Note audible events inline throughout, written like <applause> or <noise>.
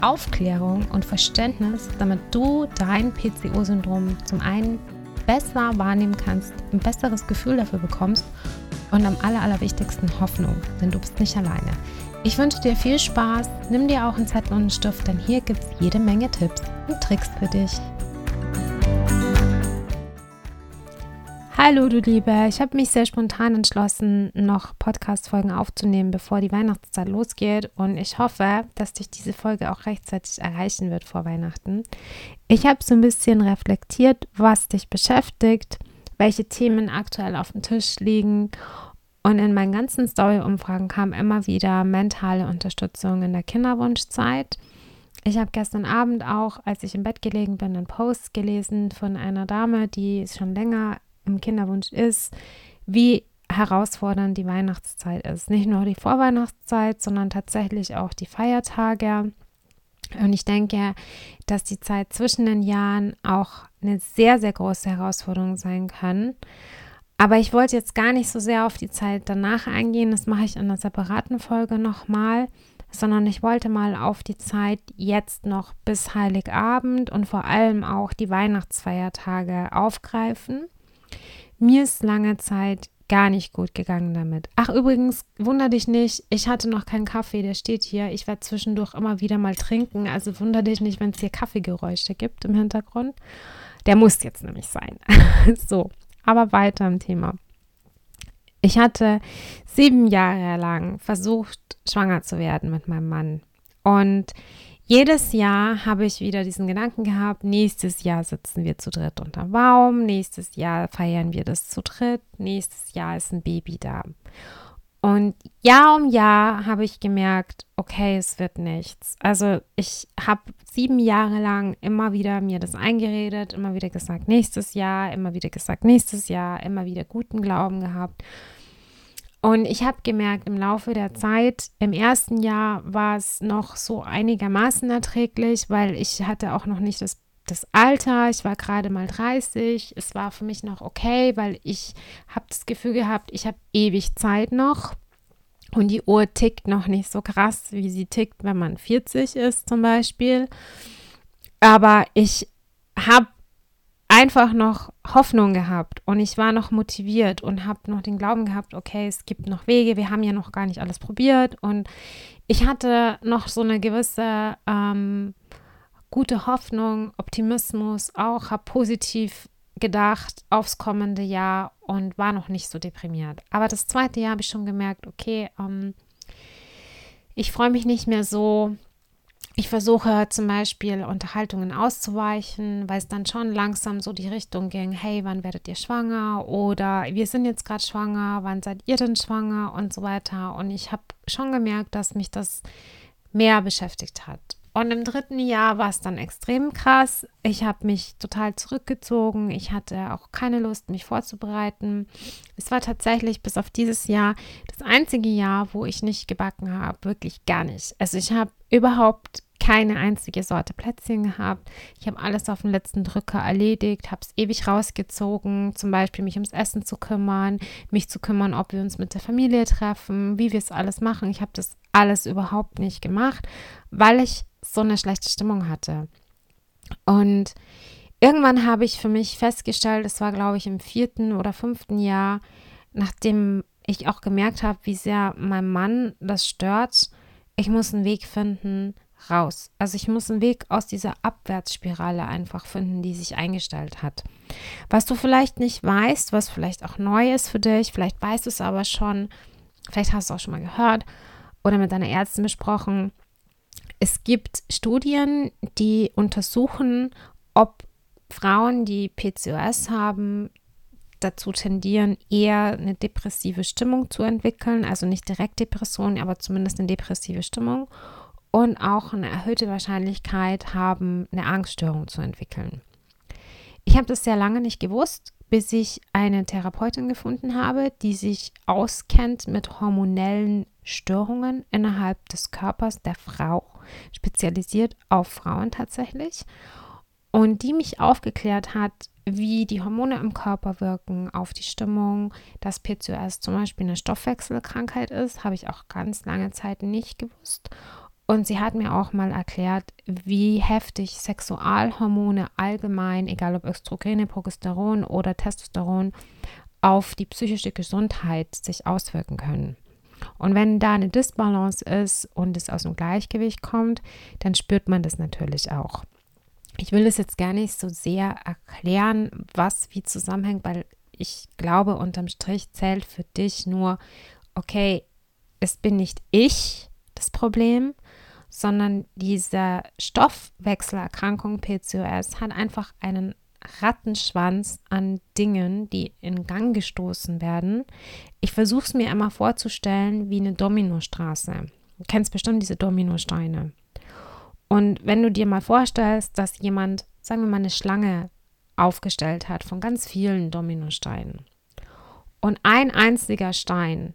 Aufklärung und Verständnis, damit du dein PCO-Syndrom zum einen besser wahrnehmen kannst, ein besseres Gefühl dafür bekommst und am aller, allerwichtigsten Hoffnung, denn du bist nicht alleine. Ich wünsche dir viel Spaß, nimm dir auch einen Zettel und einen Stift, denn hier gibt es jede Menge Tipps und Tricks für dich. Hallo du Liebe, ich habe mich sehr spontan entschlossen, noch Podcast-Folgen aufzunehmen, bevor die Weihnachtszeit losgeht und ich hoffe, dass dich diese Folge auch rechtzeitig erreichen wird vor Weihnachten. Ich habe so ein bisschen reflektiert, was dich beschäftigt, welche Themen aktuell auf dem Tisch liegen und in meinen ganzen Story-Umfragen kam immer wieder mentale Unterstützung in der Kinderwunschzeit. Ich habe gestern Abend auch, als ich im Bett gelegen bin, einen Post gelesen von einer Dame, die schon länger im Kinderwunsch ist, wie herausfordernd die Weihnachtszeit ist. Nicht nur die Vorweihnachtszeit, sondern tatsächlich auch die Feiertage. Und ich denke, dass die Zeit zwischen den Jahren auch eine sehr, sehr große Herausforderung sein kann. Aber ich wollte jetzt gar nicht so sehr auf die Zeit danach eingehen. Das mache ich in einer separaten Folge nochmal. Sondern ich wollte mal auf die Zeit jetzt noch bis Heiligabend und vor allem auch die Weihnachtsfeiertage aufgreifen. Mir ist lange Zeit gar nicht gut gegangen damit. Ach, übrigens, wunder dich nicht, ich hatte noch keinen Kaffee, der steht hier. Ich werde zwischendurch immer wieder mal trinken. Also wunder dich nicht, wenn es hier Kaffeegeräusche gibt im Hintergrund. Der muss jetzt nämlich sein. <laughs> so, aber weiter im Thema. Ich hatte sieben Jahre lang versucht, schwanger zu werden mit meinem Mann. Und jedes Jahr habe ich wieder diesen Gedanken gehabt, nächstes Jahr sitzen wir zu dritt unter Baum, nächstes Jahr feiern wir das zu dritt, nächstes Jahr ist ein Baby da. Und Jahr um Jahr habe ich gemerkt, okay, es wird nichts. Also ich habe sieben Jahre lang immer wieder mir das eingeredet, immer wieder gesagt, nächstes Jahr, immer wieder gesagt, nächstes Jahr, immer wieder guten Glauben gehabt. Und ich habe gemerkt, im Laufe der Zeit, im ersten Jahr war es noch so einigermaßen erträglich, weil ich hatte auch noch nicht das, das Alter. Ich war gerade mal 30. Es war für mich noch okay, weil ich habe das Gefühl gehabt, ich habe ewig Zeit noch. Und die Uhr tickt noch nicht so krass, wie sie tickt, wenn man 40 ist zum Beispiel. Aber ich habe einfach noch Hoffnung gehabt und ich war noch motiviert und habe noch den Glauben gehabt, okay, es gibt noch Wege, wir haben ja noch gar nicht alles probiert und ich hatte noch so eine gewisse ähm, gute Hoffnung, Optimismus auch, habe positiv gedacht aufs kommende Jahr und war noch nicht so deprimiert. Aber das zweite Jahr habe ich schon gemerkt, okay, ähm, ich freue mich nicht mehr so ich versuche zum Beispiel Unterhaltungen auszuweichen, weil es dann schon langsam so die Richtung ging, hey, wann werdet ihr schwanger? Oder wir sind jetzt gerade schwanger, wann seid ihr denn schwanger? Und so weiter. Und ich habe schon gemerkt, dass mich das mehr beschäftigt hat. Und im dritten Jahr war es dann extrem krass. Ich habe mich total zurückgezogen. Ich hatte auch keine Lust, mich vorzubereiten. Es war tatsächlich bis auf dieses Jahr das einzige Jahr, wo ich nicht gebacken habe. Wirklich gar nicht. Also ich habe überhaupt keine einzige Sorte Plätzchen gehabt. Ich habe alles auf den letzten Drücker erledigt, habe es ewig rausgezogen, zum Beispiel mich ums Essen zu kümmern, mich zu kümmern, ob wir uns mit der Familie treffen, wie wir es alles machen. Ich habe das alles überhaupt nicht gemacht, weil ich so eine schlechte Stimmung hatte. Und irgendwann habe ich für mich festgestellt, es war, glaube ich, im vierten oder fünften Jahr, nachdem ich auch gemerkt habe, wie sehr mein Mann das stört, ich muss einen Weg finden, raus. Also ich muss einen Weg aus dieser Abwärtsspirale einfach finden, die sich eingestellt hat. Was du vielleicht nicht weißt, was vielleicht auch neu ist für dich, vielleicht weißt du es aber schon, vielleicht hast du auch schon mal gehört oder mit deiner Ärztin besprochen. Es gibt Studien, die untersuchen, ob Frauen, die PCOS haben, dazu tendieren, eher eine depressive Stimmung zu entwickeln, also nicht direkt Depression, aber zumindest eine depressive Stimmung und auch eine erhöhte Wahrscheinlichkeit haben, eine Angststörung zu entwickeln. Ich habe das sehr lange nicht gewusst, bis ich eine Therapeutin gefunden habe, die sich auskennt mit hormonellen Störungen innerhalb des Körpers der Frau, spezialisiert auf Frauen tatsächlich, und die mich aufgeklärt hat, wie die Hormone im Körper wirken auf die Stimmung, dass PCOS zum Beispiel eine Stoffwechselkrankheit ist, habe ich auch ganz lange Zeit nicht gewusst. Und sie hat mir auch mal erklärt, wie heftig Sexualhormone allgemein, egal ob Östrogene, Progesteron oder Testosteron, auf die psychische Gesundheit sich auswirken können. Und wenn da eine Disbalance ist und es aus dem Gleichgewicht kommt, dann spürt man das natürlich auch. Ich will es jetzt gar nicht so sehr erklären, was wie zusammenhängt, weil ich glaube, unterm Strich zählt für dich nur, okay, es bin nicht ich das Problem, sondern diese Stoffwechselerkrankung PCOS hat einfach einen Rattenschwanz an Dingen, die in Gang gestoßen werden. Ich versuche es mir immer vorzustellen wie eine Dominostraße. Du kennst bestimmt diese Dominosteine. Und wenn du dir mal vorstellst, dass jemand, sagen wir mal, eine Schlange aufgestellt hat von ganz vielen Dominosteinen und ein einziger Stein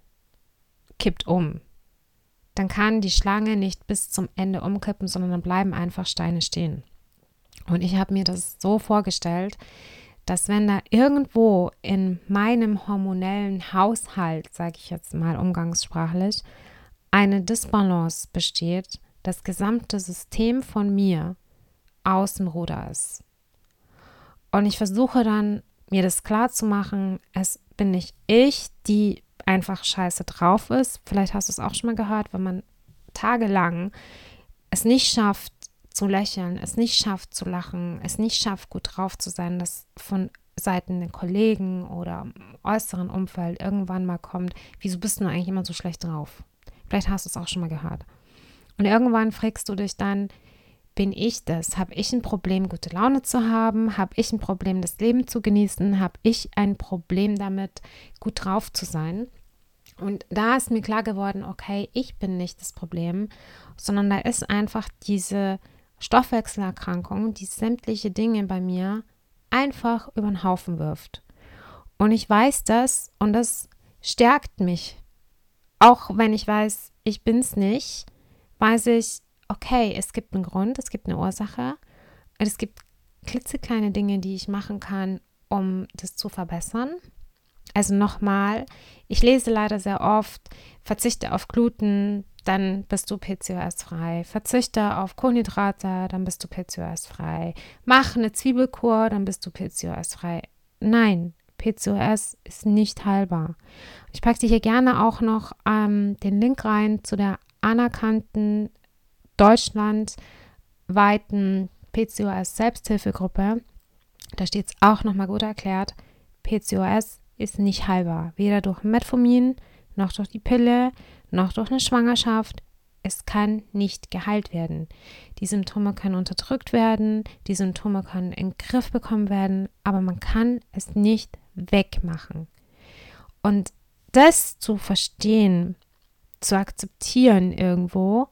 kippt um, dann kann die Schlange nicht bis zum Ende umkippen, sondern dann bleiben einfach Steine stehen. Und ich habe mir das so vorgestellt, dass wenn da irgendwo in meinem hormonellen Haushalt, sage ich jetzt mal umgangssprachlich, eine Disbalance besteht, das gesamte System von mir aus dem Ruder ist. Und ich versuche dann, mir das klar zu machen, es bin nicht ich, die einfach scheiße drauf ist. Vielleicht hast du es auch schon mal gehört, wenn man tagelang es nicht schafft zu lächeln, es nicht schafft zu lachen, es nicht schafft gut drauf zu sein, dass von Seiten der Kollegen oder äußeren Umfeld irgendwann mal kommt, wieso bist du eigentlich immer so schlecht drauf? Vielleicht hast du es auch schon mal gehört. Und irgendwann fragst du dich dann, bin ich das? Habe ich ein Problem, gute Laune zu haben? Habe ich ein Problem, das Leben zu genießen? Habe ich ein Problem damit, gut drauf zu sein? Und da ist mir klar geworden, okay, ich bin nicht das Problem, sondern da ist einfach diese Stoffwechselerkrankung, die sämtliche Dinge bei mir einfach über den Haufen wirft. Und ich weiß das und das stärkt mich. Auch wenn ich weiß, ich bin es nicht, weiß ich, okay, es gibt einen Grund, es gibt eine Ursache es gibt klitzekleine Dinge, die ich machen kann, um das zu verbessern. Also nochmal, ich lese leider sehr oft, verzichte auf Gluten, dann bist du PCOS-frei. Verzichte auf Kohlenhydrate, dann bist du PCOS-frei. Mach eine Zwiebelkur, dann bist du PCOS-frei. Nein, PCOS ist nicht heilbar. Ich packe dir hier gerne auch noch ähm, den Link rein zu der anerkannten deutschlandweiten PCOS-Selbsthilfegruppe. Da steht es auch nochmal gut erklärt. PCOS ist nicht heilbar. Weder durch Metformin, noch durch die Pille, noch durch eine Schwangerschaft. Es kann nicht geheilt werden. Die Symptome können unterdrückt werden, die Symptome können in den Griff bekommen werden, aber man kann es nicht wegmachen. Und das zu verstehen, zu akzeptieren irgendwo,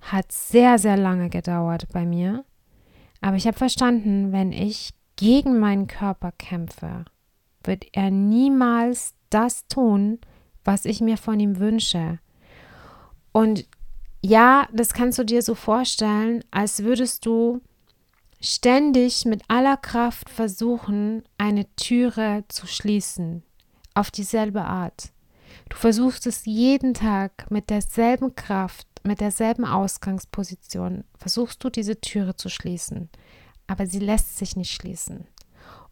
hat sehr, sehr lange gedauert bei mir. Aber ich habe verstanden, wenn ich gegen meinen Körper kämpfe, wird er niemals das tun, was ich mir von ihm wünsche. Und ja, das kannst du dir so vorstellen, als würdest du ständig mit aller Kraft versuchen, eine Türe zu schließen, auf dieselbe Art. Du versuchst es jeden Tag mit derselben Kraft, mit derselben Ausgangsposition, versuchst du diese Türe zu schließen, aber sie lässt sich nicht schließen.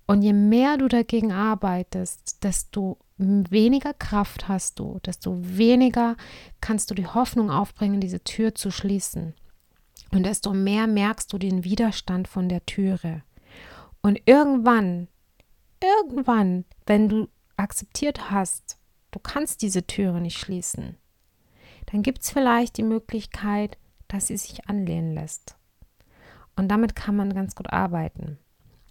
Und je mehr du dagegen arbeitest, desto weniger Kraft hast du, desto weniger kannst du die Hoffnung aufbringen, diese Tür zu schließen. Und desto mehr merkst du den Widerstand von der Türe. Und irgendwann, irgendwann, wenn du akzeptiert hast, du kannst diese Türe nicht schließen, dann gibt es vielleicht die Möglichkeit, dass sie sich anlehnen lässt. Und damit kann man ganz gut arbeiten.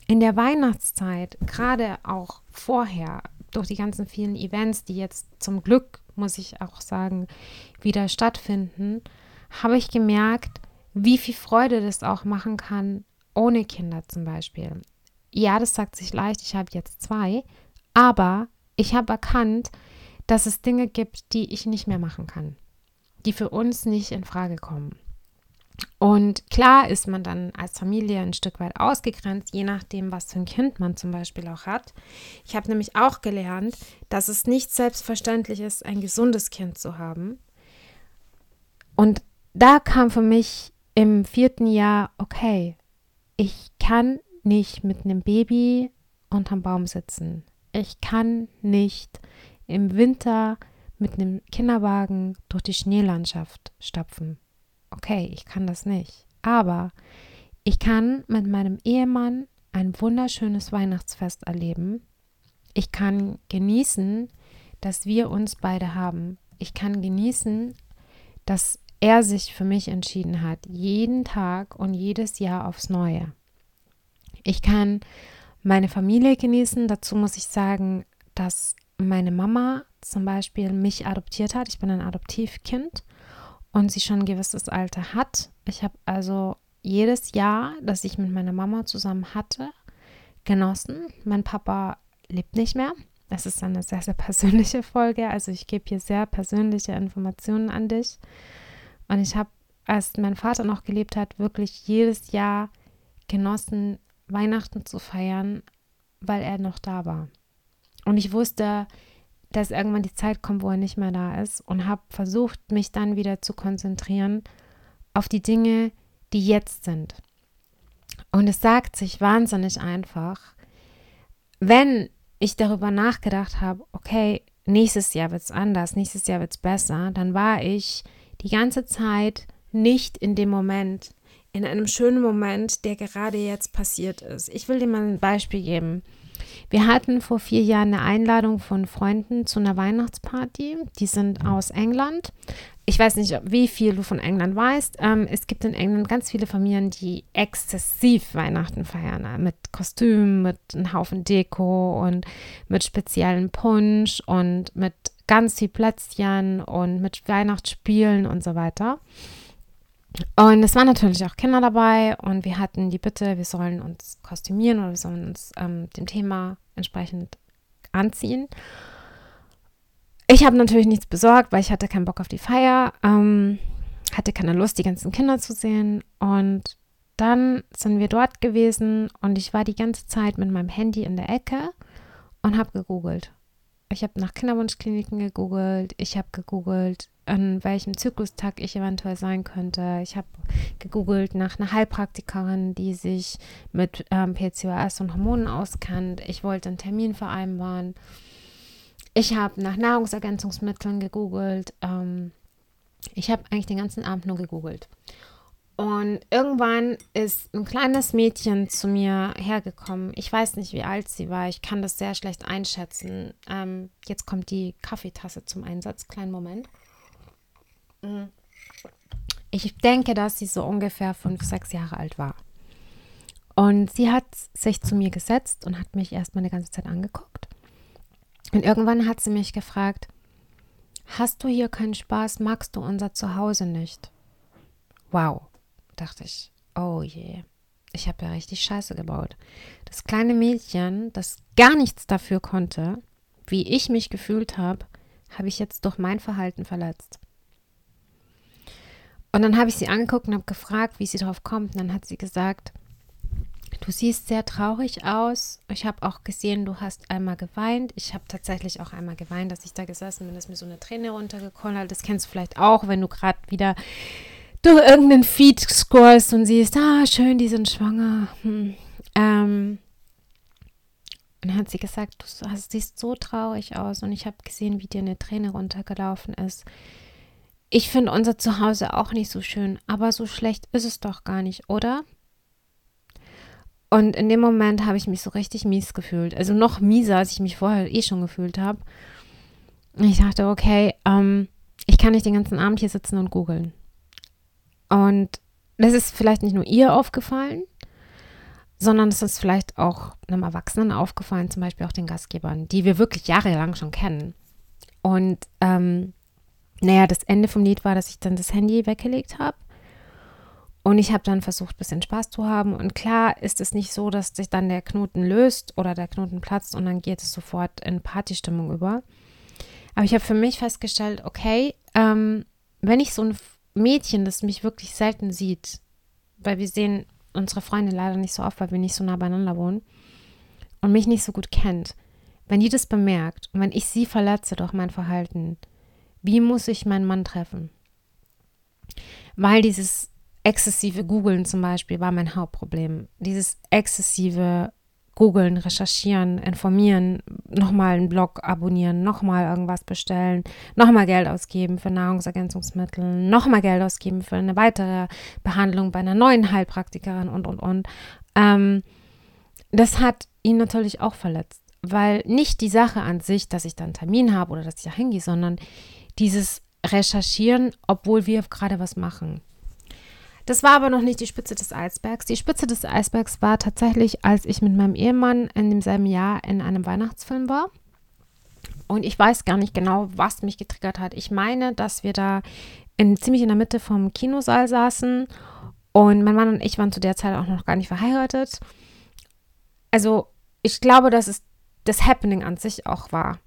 In der Weihnachtszeit, gerade auch vorher, durch die ganzen vielen Events, die jetzt zum Glück, muss ich auch sagen, wieder stattfinden, habe ich gemerkt, wie viel Freude das auch machen kann, ohne Kinder zum Beispiel. ja, das sagt sich leicht, ich habe jetzt zwei, aber ich habe erkannt, dass es Dinge gibt, die ich nicht mehr machen kann, die für uns nicht in Frage kommen. Und klar ist man dann als Familie ein Stück weit ausgegrenzt, je nachdem, was für ein Kind man zum Beispiel auch hat. Ich habe nämlich auch gelernt, dass es nicht selbstverständlich ist, ein gesundes Kind zu haben. Und da kam für mich im vierten Jahr, okay, ich kann nicht mit einem Baby unterm Baum sitzen. Ich kann nicht im Winter mit einem Kinderwagen durch die Schneelandschaft stapfen. Okay, ich kann das nicht. Aber ich kann mit meinem Ehemann ein wunderschönes Weihnachtsfest erleben. Ich kann genießen, dass wir uns beide haben. Ich kann genießen, dass er sich für mich entschieden hat, jeden Tag und jedes Jahr aufs Neue. Ich kann meine Familie genießen. Dazu muss ich sagen, dass meine Mama zum Beispiel mich adoptiert hat. Ich bin ein Adoptivkind und sie schon ein gewisses Alter hat. Ich habe also jedes Jahr, das ich mit meiner Mama zusammen hatte, genossen. Mein Papa lebt nicht mehr. Das ist eine sehr, sehr persönliche Folge. Also ich gebe hier sehr persönliche Informationen an dich. Und ich habe, als mein Vater noch gelebt hat, wirklich jedes Jahr genossen, Weihnachten zu feiern, weil er noch da war. Und ich wusste, dass irgendwann die Zeit kommt, wo er nicht mehr da ist und habe versucht, mich dann wieder zu konzentrieren auf die Dinge, die jetzt sind. Und es sagt sich wahnsinnig einfach, wenn ich darüber nachgedacht habe, okay, nächstes Jahr wird es anders, nächstes Jahr wird es besser, dann war ich die ganze Zeit nicht in dem Moment, in einem schönen Moment, der gerade jetzt passiert ist. Ich will dir mal ein Beispiel geben. Wir hatten vor vier Jahren eine Einladung von Freunden zu einer Weihnachtsparty. Die sind aus England. Ich weiß nicht, wie viel du von England weißt. Ähm, es gibt in England ganz viele Familien, die exzessiv Weihnachten feiern. Äh, mit Kostümen, mit einem Haufen Deko und mit speziellen Punsch und mit ganz viel Plätzchen und mit Weihnachtsspielen und so weiter. Und es waren natürlich auch Kinder dabei und wir hatten die Bitte, wir sollen uns kostümieren oder wir sollen uns ähm, dem Thema entsprechend anziehen. Ich habe natürlich nichts besorgt, weil ich hatte keinen Bock auf die Feier, ähm, hatte keine Lust, die ganzen Kinder zu sehen. Und dann sind wir dort gewesen und ich war die ganze Zeit mit meinem Handy in der Ecke und habe gegoogelt. Ich habe nach Kinderwunschkliniken gegoogelt, ich habe gegoogelt, an welchem Zyklustag ich eventuell sein könnte. Ich habe gegoogelt nach einer Heilpraktikerin, die sich mit ähm, PCOS und Hormonen auskennt. Ich wollte einen Termin vereinbaren. Ich habe nach Nahrungsergänzungsmitteln gegoogelt. Ähm, ich habe eigentlich den ganzen Abend nur gegoogelt. Und irgendwann ist ein kleines Mädchen zu mir hergekommen. Ich weiß nicht, wie alt sie war. Ich kann das sehr schlecht einschätzen. Ähm, jetzt kommt die Kaffeetasse zum Einsatz. Kleinen Moment. Ich denke, dass sie so ungefähr fünf, sechs Jahre alt war. Und sie hat sich zu mir gesetzt und hat mich erstmal eine ganze Zeit angeguckt. Und irgendwann hat sie mich gefragt, hast du hier keinen Spaß, magst du unser Zuhause nicht? Wow, dachte ich, oh je, ich habe ja richtig Scheiße gebaut. Das kleine Mädchen, das gar nichts dafür konnte, wie ich mich gefühlt habe, habe ich jetzt durch mein Verhalten verletzt. Und dann habe ich sie angeguckt und habe gefragt, wie sie darauf kommt. Und dann hat sie gesagt, du siehst sehr traurig aus. Ich habe auch gesehen, du hast einmal geweint. Ich habe tatsächlich auch einmal geweint, dass ich da gesessen bin, dass mir so eine Träne runtergekommen hat. Das kennst du vielleicht auch, wenn du gerade wieder durch irgendeinen Feed scrollst und siehst, ah, schön, die sind schwanger. Hm. Ähm, und dann hat sie gesagt, du siehst so traurig aus und ich habe gesehen, wie dir eine Träne runtergelaufen ist. Ich finde unser Zuhause auch nicht so schön, aber so schlecht ist es doch gar nicht, oder? Und in dem Moment habe ich mich so richtig mies gefühlt. Also noch mieser, als ich mich vorher eh schon gefühlt habe. Ich dachte, okay, ähm, ich kann nicht den ganzen Abend hier sitzen und googeln. Und das ist vielleicht nicht nur ihr aufgefallen, sondern es ist vielleicht auch einem Erwachsenen aufgefallen, zum Beispiel auch den Gastgebern, die wir wirklich jahrelang schon kennen. Und ähm, naja, das Ende vom Lied war, dass ich dann das Handy weggelegt habe Und ich habe dann versucht, ein bisschen Spaß zu haben. Und klar ist es nicht so, dass sich dann der Knoten löst oder der Knoten platzt und dann geht es sofort in Partystimmung über. Aber ich habe für mich festgestellt, okay, ähm, wenn ich so ein Mädchen, das mich wirklich selten sieht, weil wir sehen unsere Freunde leider nicht so oft, weil wir nicht so nah beieinander wohnen und mich nicht so gut kennt, wenn die das bemerkt und wenn ich sie verletze durch mein Verhalten, wie muss ich meinen Mann treffen? Weil dieses exzessive Googeln zum Beispiel war mein Hauptproblem. Dieses exzessive Googeln, recherchieren, informieren, nochmal einen Blog abonnieren, nochmal irgendwas bestellen, nochmal Geld ausgeben für Nahrungsergänzungsmittel, nochmal Geld ausgeben für eine weitere Behandlung bei einer neuen Heilpraktikerin und, und, und. Ähm, das hat ihn natürlich auch verletzt, weil nicht die Sache an sich, dass ich dann einen Termin habe oder dass ich da hingehe, sondern dieses Recherchieren, obwohl wir gerade was machen. Das war aber noch nicht die Spitze des Eisbergs. Die Spitze des Eisbergs war tatsächlich, als ich mit meinem Ehemann in demselben Jahr in einem Weihnachtsfilm war. Und ich weiß gar nicht genau, was mich getriggert hat. Ich meine, dass wir da in, ziemlich in der Mitte vom Kinosaal saßen und mein Mann und ich waren zu der Zeit auch noch gar nicht verheiratet. Also ich glaube, dass es das Happening an sich auch war.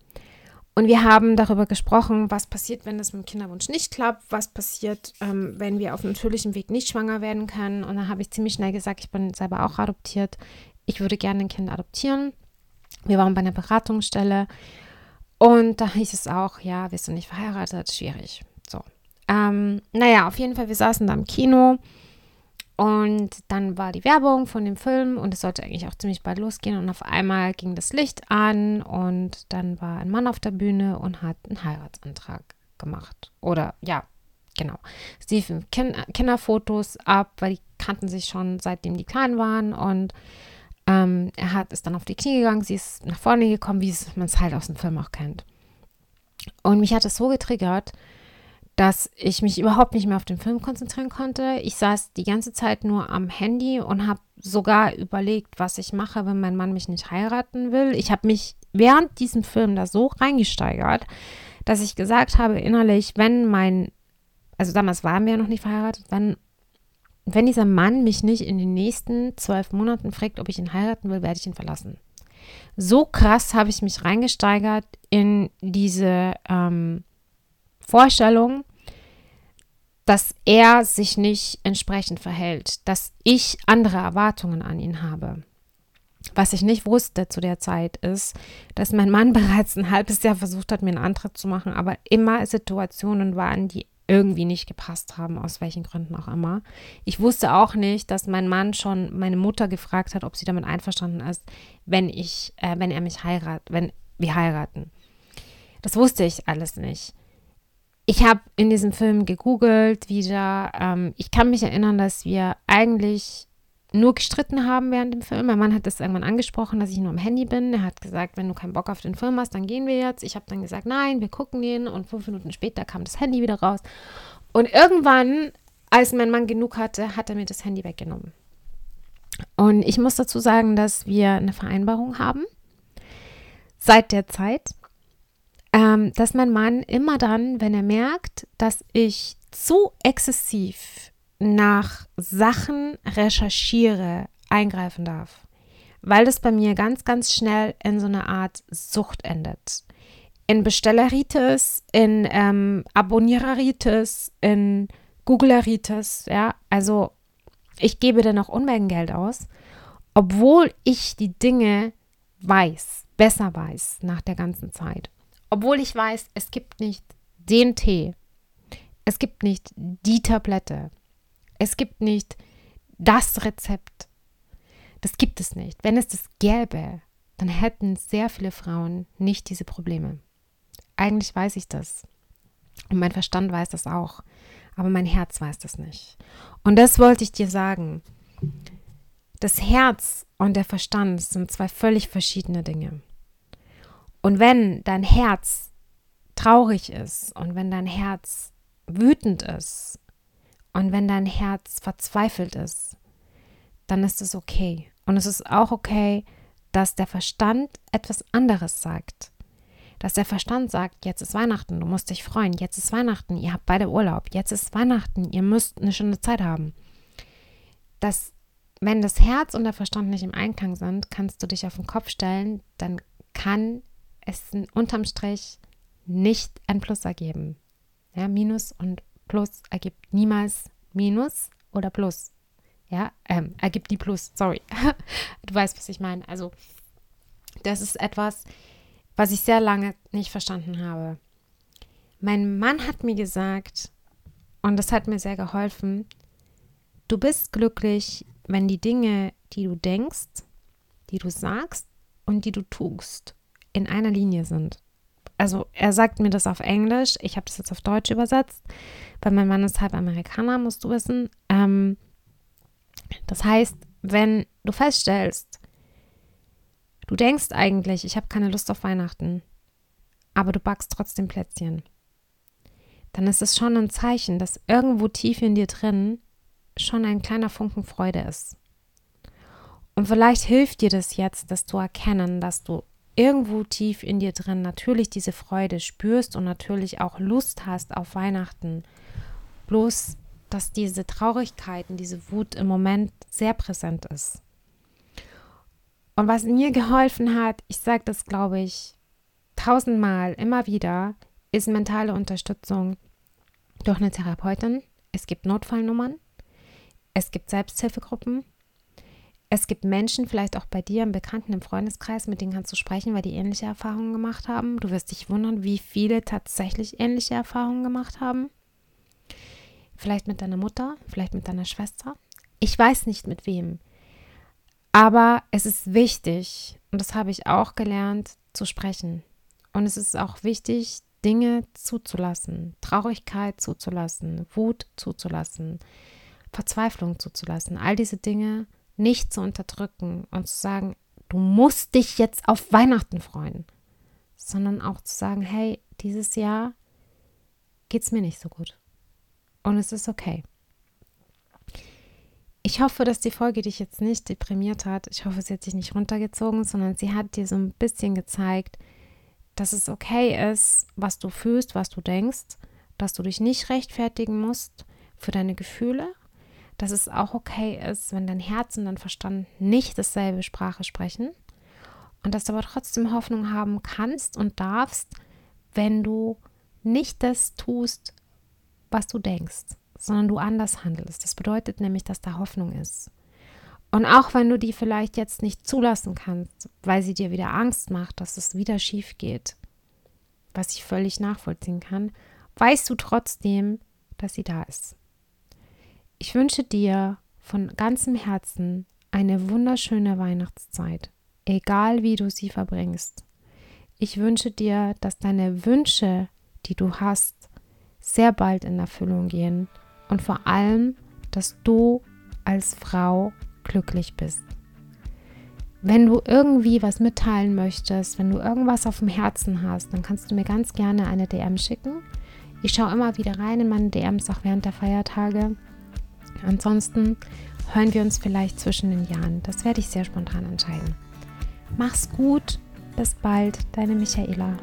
Und wir haben darüber gesprochen, was passiert, wenn es mit dem Kinderwunsch nicht klappt, was passiert, ähm, wenn wir auf natürlichem Weg nicht schwanger werden können. Und dann habe ich ziemlich schnell gesagt, ich bin selber auch adoptiert. Ich würde gerne ein Kind adoptieren. Wir waren bei einer Beratungsstelle und da hieß es auch, ja, bist du nicht verheiratet? Schwierig. So. Ähm, naja, auf jeden Fall, wir saßen da im Kino und dann war die Werbung von dem Film und es sollte eigentlich auch ziemlich bald losgehen. Und auf einmal ging das Licht an und dann war ein Mann auf der Bühne und hat einen Heiratsantrag gemacht. Oder ja, genau. Sie liefen Kinderfotos ab, weil die kannten sich schon seitdem die klein waren. Und ähm, er hat ist dann auf die Knie gegangen, sie ist nach vorne gekommen, wie man es halt aus dem Film auch kennt. Und mich hat es so getriggert, dass ich mich überhaupt nicht mehr auf den Film konzentrieren konnte. Ich saß die ganze Zeit nur am Handy und habe sogar überlegt, was ich mache, wenn mein Mann mich nicht heiraten will. Ich habe mich während diesem Film da so reingesteigert, dass ich gesagt habe innerlich, wenn mein, also damals waren wir ja noch nicht verheiratet, wenn, wenn dieser Mann mich nicht in den nächsten zwölf Monaten fragt, ob ich ihn heiraten will, werde ich ihn verlassen. So krass habe ich mich reingesteigert in diese ähm, Vorstellung, dass er sich nicht entsprechend verhält, dass ich andere Erwartungen an ihn habe. Was ich nicht wusste zu der Zeit ist, dass mein Mann <laughs> bereits ein halbes Jahr versucht hat, mir einen Antritt zu machen, aber immer Situationen waren, die irgendwie nicht gepasst haben, aus welchen Gründen auch immer. Ich wusste auch nicht, dass mein Mann schon meine Mutter gefragt hat, ob sie damit einverstanden ist, wenn ich, äh, wenn er mich heiratet, wenn wir heiraten. Das wusste ich alles nicht ich habe in diesem Film gegoogelt wieder. Ähm, ich kann mich erinnern, dass wir eigentlich nur gestritten haben während dem Film. Mein Mann hat das irgendwann angesprochen, dass ich nur am Handy bin. Er hat gesagt, wenn du keinen Bock auf den Film hast, dann gehen wir jetzt. Ich habe dann gesagt, nein, wir gucken den. Und fünf Minuten später kam das Handy wieder raus. Und irgendwann, als mein Mann genug hatte, hat er mir das Handy weggenommen. Und ich muss dazu sagen, dass wir eine Vereinbarung haben. Seit der Zeit ähm, dass mein Mann immer dann, wenn er merkt, dass ich zu exzessiv nach Sachen recherchiere, eingreifen darf. Weil das bei mir ganz, ganz schnell in so einer Art Sucht endet. In Bestelleritis, in ähm, Abonniereritis, in Googleritis, ja. Also ich gebe dann auch Unmengen Geld aus, obwohl ich die Dinge weiß, besser weiß nach der ganzen Zeit. Obwohl ich weiß, es gibt nicht den Tee. Es gibt nicht die Tablette. Es gibt nicht das Rezept. Das gibt es nicht. Wenn es das gäbe, dann hätten sehr viele Frauen nicht diese Probleme. Eigentlich weiß ich das. Und mein Verstand weiß das auch. Aber mein Herz weiß das nicht. Und das wollte ich dir sagen. Das Herz und der Verstand sind zwei völlig verschiedene Dinge. Und wenn dein Herz traurig ist und wenn dein Herz wütend ist und wenn dein Herz verzweifelt ist, dann ist es okay. Und es ist auch okay, dass der Verstand etwas anderes sagt. Dass der Verstand sagt, jetzt ist Weihnachten, du musst dich freuen, jetzt ist Weihnachten, ihr habt beide Urlaub, jetzt ist Weihnachten, ihr müsst eine schöne Zeit haben. dass wenn das Herz und der Verstand nicht im Einklang sind, kannst du dich auf den Kopf stellen, dann kann es unterm Strich nicht ein Plus ergeben. Ja, Minus und Plus ergibt niemals Minus oder Plus. Ja, ähm, ergibt die Plus, sorry. <laughs> du weißt, was ich meine. Also, das ist etwas, was ich sehr lange nicht verstanden habe. Mein Mann hat mir gesagt, und das hat mir sehr geholfen, du bist glücklich, wenn die Dinge, die du denkst, die du sagst und die du tust, in einer Linie sind. Also er sagt mir das auf Englisch, ich habe das jetzt auf Deutsch übersetzt, weil mein Mann ist halb Amerikaner, musst du wissen. Ähm, das heißt, wenn du feststellst, du denkst eigentlich, ich habe keine Lust auf Weihnachten, aber du backst trotzdem Plätzchen, dann ist es schon ein Zeichen, dass irgendwo tief in dir drin schon ein kleiner Funken Freude ist. Und vielleicht hilft dir das jetzt, dass du erkennen, dass du irgendwo tief in dir drin natürlich diese Freude spürst und natürlich auch Lust hast auf Weihnachten. Bloß, dass diese Traurigkeit und diese Wut im Moment sehr präsent ist. Und was mir geholfen hat, ich sage das, glaube ich, tausendmal immer wieder, ist mentale Unterstützung durch eine Therapeutin. Es gibt Notfallnummern. Es gibt Selbsthilfegruppen. Es gibt Menschen, vielleicht auch bei dir im Bekannten, im Freundeskreis, mit denen kannst du sprechen, weil die ähnliche Erfahrungen gemacht haben. Du wirst dich wundern, wie viele tatsächlich ähnliche Erfahrungen gemacht haben. Vielleicht mit deiner Mutter, vielleicht mit deiner Schwester. Ich weiß nicht mit wem. Aber es ist wichtig, und das habe ich auch gelernt, zu sprechen. Und es ist auch wichtig, Dinge zuzulassen, Traurigkeit zuzulassen, Wut zuzulassen, Verzweiflung zuzulassen, all diese Dinge nicht zu unterdrücken und zu sagen, du musst dich jetzt auf Weihnachten freuen, sondern auch zu sagen, hey, dieses Jahr geht es mir nicht so gut und es ist okay. Ich hoffe, dass die Folge dich jetzt nicht deprimiert hat. Ich hoffe, sie hat dich nicht runtergezogen, sondern sie hat dir so ein bisschen gezeigt, dass es okay ist, was du fühlst, was du denkst, dass du dich nicht rechtfertigen musst für deine Gefühle, dass es auch okay ist, wenn dein Herz und dein Verstand nicht dasselbe Sprache sprechen und dass du aber trotzdem Hoffnung haben kannst und darfst, wenn du nicht das tust, was du denkst, sondern du anders handelst. Das bedeutet nämlich, dass da Hoffnung ist. Und auch wenn du die vielleicht jetzt nicht zulassen kannst, weil sie dir wieder Angst macht, dass es wieder schief geht, was ich völlig nachvollziehen kann, weißt du trotzdem, dass sie da ist. Ich wünsche dir von ganzem Herzen eine wunderschöne Weihnachtszeit, egal wie du sie verbringst. Ich wünsche dir, dass deine Wünsche, die du hast, sehr bald in Erfüllung gehen und vor allem, dass du als Frau glücklich bist. Wenn du irgendwie was mitteilen möchtest, wenn du irgendwas auf dem Herzen hast, dann kannst du mir ganz gerne eine DM schicken. Ich schaue immer wieder rein in meine DMs, auch während der Feiertage. Ansonsten hören wir uns vielleicht zwischen den Jahren. Das werde ich sehr spontan entscheiden. Mach's gut. Bis bald, deine Michaela.